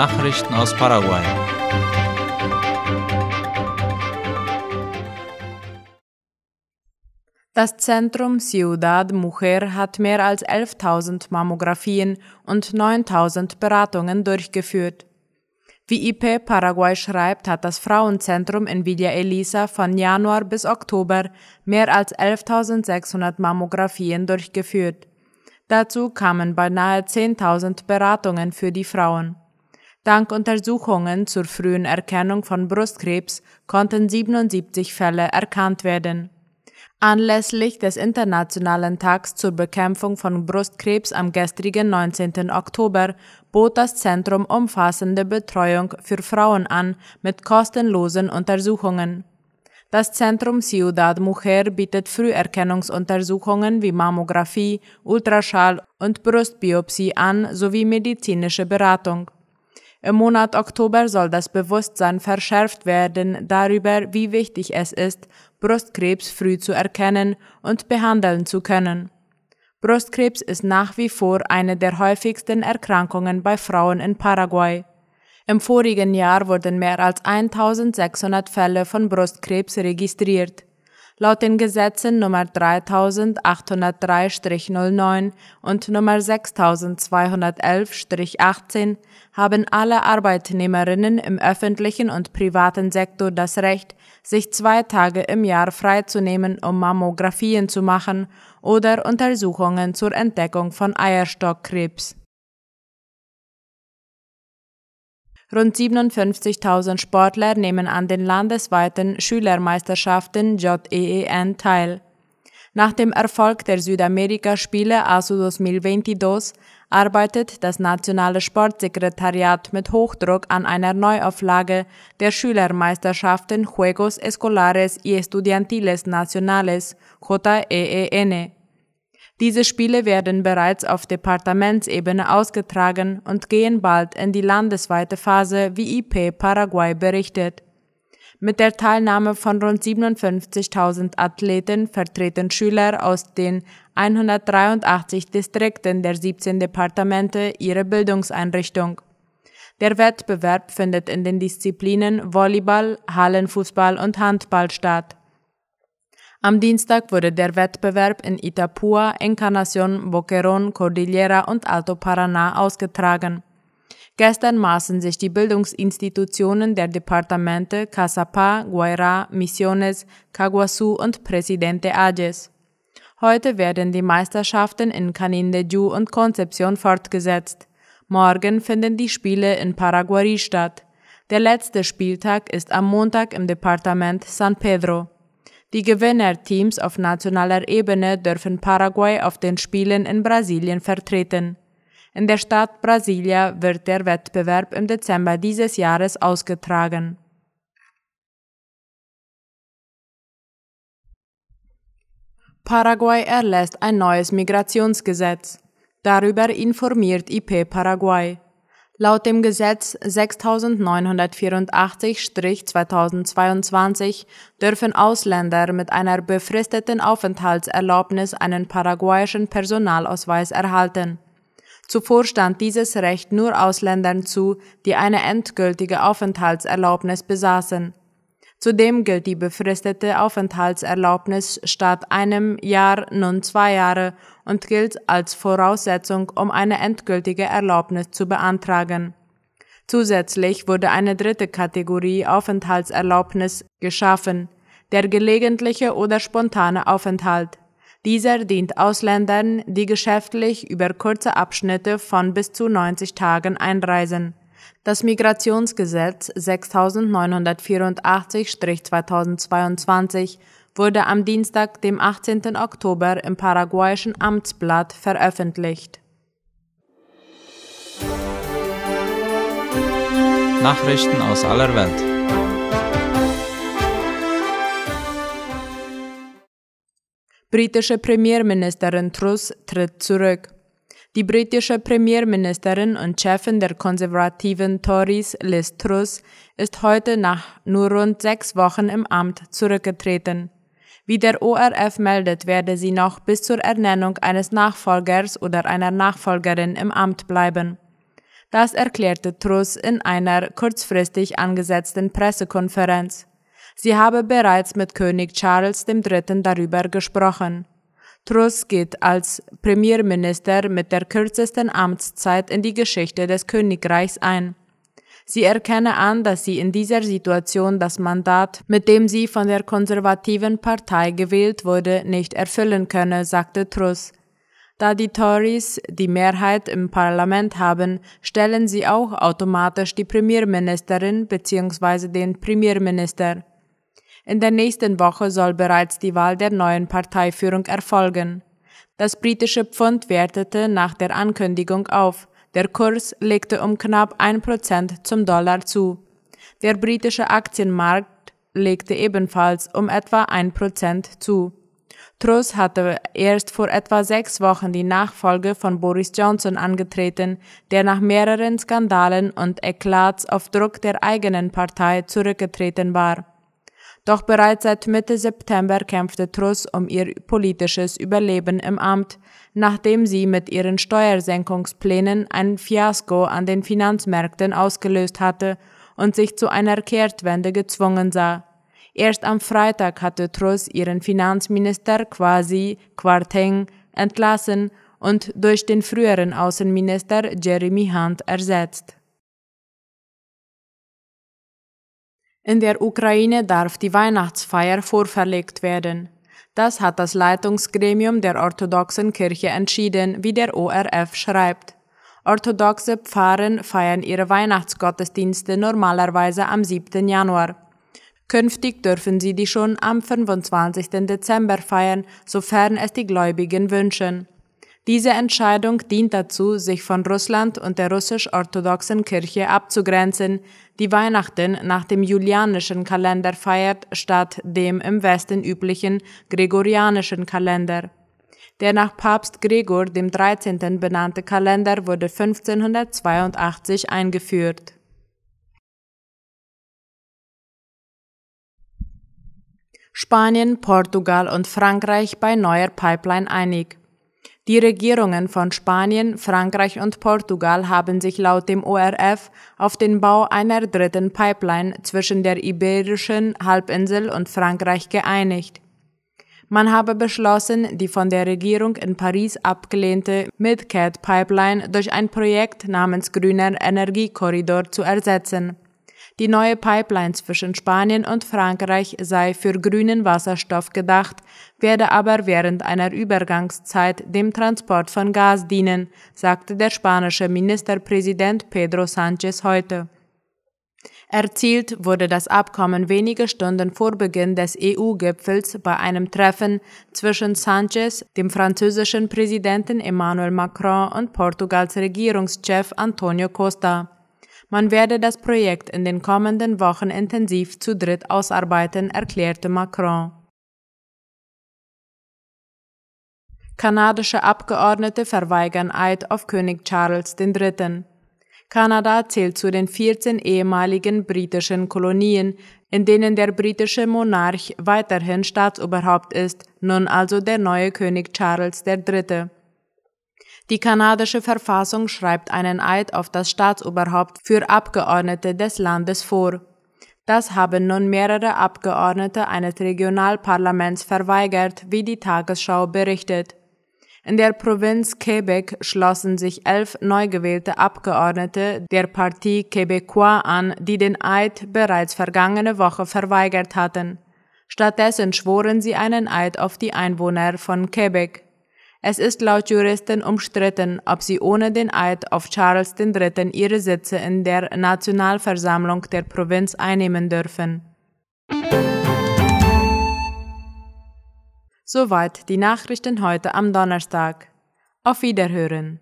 Nachrichten aus Paraguay. Das Zentrum Ciudad Mujer hat mehr als 11.000 Mammographien und 9.000 Beratungen durchgeführt. Wie IP Paraguay schreibt, hat das Frauenzentrum in Villa Elisa von Januar bis Oktober mehr als 11.600 Mammographien durchgeführt. Dazu kamen beinahe 10.000 Beratungen für die Frauen. Dank Untersuchungen zur frühen Erkennung von Brustkrebs konnten 77 Fälle erkannt werden. Anlässlich des Internationalen Tags zur Bekämpfung von Brustkrebs am gestrigen 19. Oktober bot das Zentrum umfassende Betreuung für Frauen an mit kostenlosen Untersuchungen. Das Zentrum Ciudad Mujer bietet Früherkennungsuntersuchungen wie Mammographie, Ultraschall und Brustbiopsie an sowie medizinische Beratung. Im Monat Oktober soll das Bewusstsein verschärft werden darüber, wie wichtig es ist, Brustkrebs früh zu erkennen und behandeln zu können. Brustkrebs ist nach wie vor eine der häufigsten Erkrankungen bei Frauen in Paraguay. Im vorigen Jahr wurden mehr als 1600 Fälle von Brustkrebs registriert. Laut den Gesetzen Nummer 3803-09 und Nummer 6211-18 haben alle Arbeitnehmerinnen im öffentlichen und privaten Sektor das Recht, sich zwei Tage im Jahr freizunehmen, um Mammographien zu machen oder Untersuchungen zur Entdeckung von Eierstockkrebs. Rund 57.000 Sportler nehmen an den landesweiten Schülermeisterschaften JEEN teil. Nach dem Erfolg der Südamerika-Spiele ASU 2022 arbeitet das Nationale Sportsekretariat mit Hochdruck an einer Neuauflage der Schülermeisterschaften Juegos Escolares y Estudiantiles Nacionales JEEN. Diese Spiele werden bereits auf Departementsebene ausgetragen und gehen bald in die landesweite Phase, wie IP Paraguay berichtet. Mit der Teilnahme von rund 57.000 Athleten vertreten Schüler aus den 183 Distrikten der 17 Departemente ihre Bildungseinrichtung. Der Wettbewerb findet in den Disziplinen Volleyball, Hallenfußball und Handball statt. Am Dienstag wurde der Wettbewerb in Itapúa, Encarnación, Boquerón, Cordillera und Alto Paraná ausgetragen. Gestern maßen sich die Bildungsinstitutionen der Departamente Casapá, Guairá, Misiones, Caguazú und Presidente Ayes. Heute werden die Meisterschaften in Canindeyú und Concepción fortgesetzt. Morgen finden die Spiele in Paraguay statt. Der letzte Spieltag ist am Montag im Departement San Pedro. Die Gewinnerteams auf nationaler Ebene dürfen Paraguay auf den Spielen in Brasilien vertreten. In der Stadt Brasilia wird der Wettbewerb im Dezember dieses Jahres ausgetragen. Paraguay erlässt ein neues Migrationsgesetz. Darüber informiert IP Paraguay. Laut dem Gesetz 6984-2022 dürfen Ausländer mit einer befristeten Aufenthaltserlaubnis einen paraguayischen Personalausweis erhalten. Zuvor stand dieses Recht nur Ausländern zu, die eine endgültige Aufenthaltserlaubnis besaßen. Zudem gilt die befristete Aufenthaltserlaubnis statt einem Jahr nun zwei Jahre und gilt als Voraussetzung, um eine endgültige Erlaubnis zu beantragen. Zusätzlich wurde eine dritte Kategorie Aufenthaltserlaubnis geschaffen, der gelegentliche oder spontane Aufenthalt. Dieser dient Ausländern, die geschäftlich über kurze Abschnitte von bis zu 90 Tagen einreisen. Das Migrationsgesetz 6984-2022 wurde am Dienstag, dem 18. Oktober im paraguayischen Amtsblatt veröffentlicht. Nachrichten aus aller Welt. Britische Premierministerin Truss tritt zurück. Die britische Premierministerin und Chefin der konservativen Tories Liz Truss ist heute nach nur rund sechs Wochen im Amt zurückgetreten. Wie der ORF meldet, werde sie noch bis zur Ernennung eines Nachfolgers oder einer Nachfolgerin im Amt bleiben. Das erklärte Truss in einer kurzfristig angesetzten Pressekonferenz. Sie habe bereits mit König Charles III. darüber gesprochen. Truss geht als Premierminister mit der kürzesten Amtszeit in die Geschichte des Königreichs ein. Sie erkenne an, dass sie in dieser Situation das Mandat, mit dem sie von der konservativen Partei gewählt wurde, nicht erfüllen könne, sagte Truss. Da die Tories die Mehrheit im Parlament haben, stellen sie auch automatisch die Premierministerin bzw. den Premierminister. In der nächsten Woche soll bereits die Wahl der neuen Parteiführung erfolgen. Das britische Pfund wertete nach der Ankündigung auf. Der Kurs legte um knapp ein Prozent zum Dollar zu. Der britische Aktienmarkt legte ebenfalls um etwa ein Prozent zu. Truss hatte erst vor etwa sechs Wochen die Nachfolge von Boris Johnson angetreten, der nach mehreren Skandalen und Eklats auf Druck der eigenen Partei zurückgetreten war. Doch bereits seit Mitte September kämpfte Truss um ihr politisches Überleben im Amt, nachdem sie mit ihren Steuersenkungsplänen ein Fiasko an den Finanzmärkten ausgelöst hatte und sich zu einer Kehrtwende gezwungen sah. Erst am Freitag hatte Truss ihren Finanzminister quasi Quarteng entlassen und durch den früheren Außenminister Jeremy Hunt ersetzt. In der Ukraine darf die Weihnachtsfeier vorverlegt werden. Das hat das Leitungsgremium der orthodoxen Kirche entschieden, wie der ORF schreibt. Orthodoxe Pfarren feiern ihre Weihnachtsgottesdienste normalerweise am 7. Januar. Künftig dürfen sie die schon am 25. Dezember feiern, sofern es die Gläubigen wünschen. Diese Entscheidung dient dazu, sich von Russland und der russisch-orthodoxen Kirche abzugrenzen, die Weihnachten nach dem julianischen Kalender feiert, statt dem im Westen üblichen gregorianischen Kalender. Der nach Papst Gregor dem 13. benannte Kalender wurde 1582 eingeführt. Spanien, Portugal und Frankreich bei neuer Pipeline einig. Die Regierungen von Spanien, Frankreich und Portugal haben sich laut dem ORF auf den Bau einer dritten Pipeline zwischen der Iberischen Halbinsel und Frankreich geeinigt. Man habe beschlossen, die von der Regierung in Paris abgelehnte MidCat Pipeline durch ein Projekt namens Grüner Energiekorridor zu ersetzen. Die neue Pipeline zwischen Spanien und Frankreich sei für grünen Wasserstoff gedacht, werde aber während einer Übergangszeit dem Transport von Gas dienen, sagte der spanische Ministerpräsident Pedro Sánchez heute. Erzielt wurde das Abkommen wenige Stunden vor Beginn des EU-Gipfels bei einem Treffen zwischen Sánchez, dem französischen Präsidenten Emmanuel Macron und Portugals Regierungschef Antonio Costa. Man werde das Projekt in den kommenden Wochen intensiv zu dritt ausarbeiten, erklärte Macron. Kanadische Abgeordnete verweigern Eid auf König Charles III. Kanada zählt zu den 14 ehemaligen britischen Kolonien, in denen der britische Monarch weiterhin Staatsoberhaupt ist, nun also der neue König Charles III. Die kanadische Verfassung schreibt einen Eid auf das Staatsoberhaupt für Abgeordnete des Landes vor. Das haben nun mehrere Abgeordnete eines Regionalparlaments verweigert, wie die Tagesschau berichtet. In der Provinz Quebec schlossen sich elf neu gewählte Abgeordnete der Partie Québécois an, die den Eid bereits vergangene Woche verweigert hatten. Stattdessen schworen sie einen Eid auf die Einwohner von Quebec. Es ist laut Juristen umstritten, ob sie ohne den Eid auf Charles III. ihre Sitze in der Nationalversammlung der Provinz einnehmen dürfen. Soweit die Nachrichten heute am Donnerstag. Auf Wiederhören.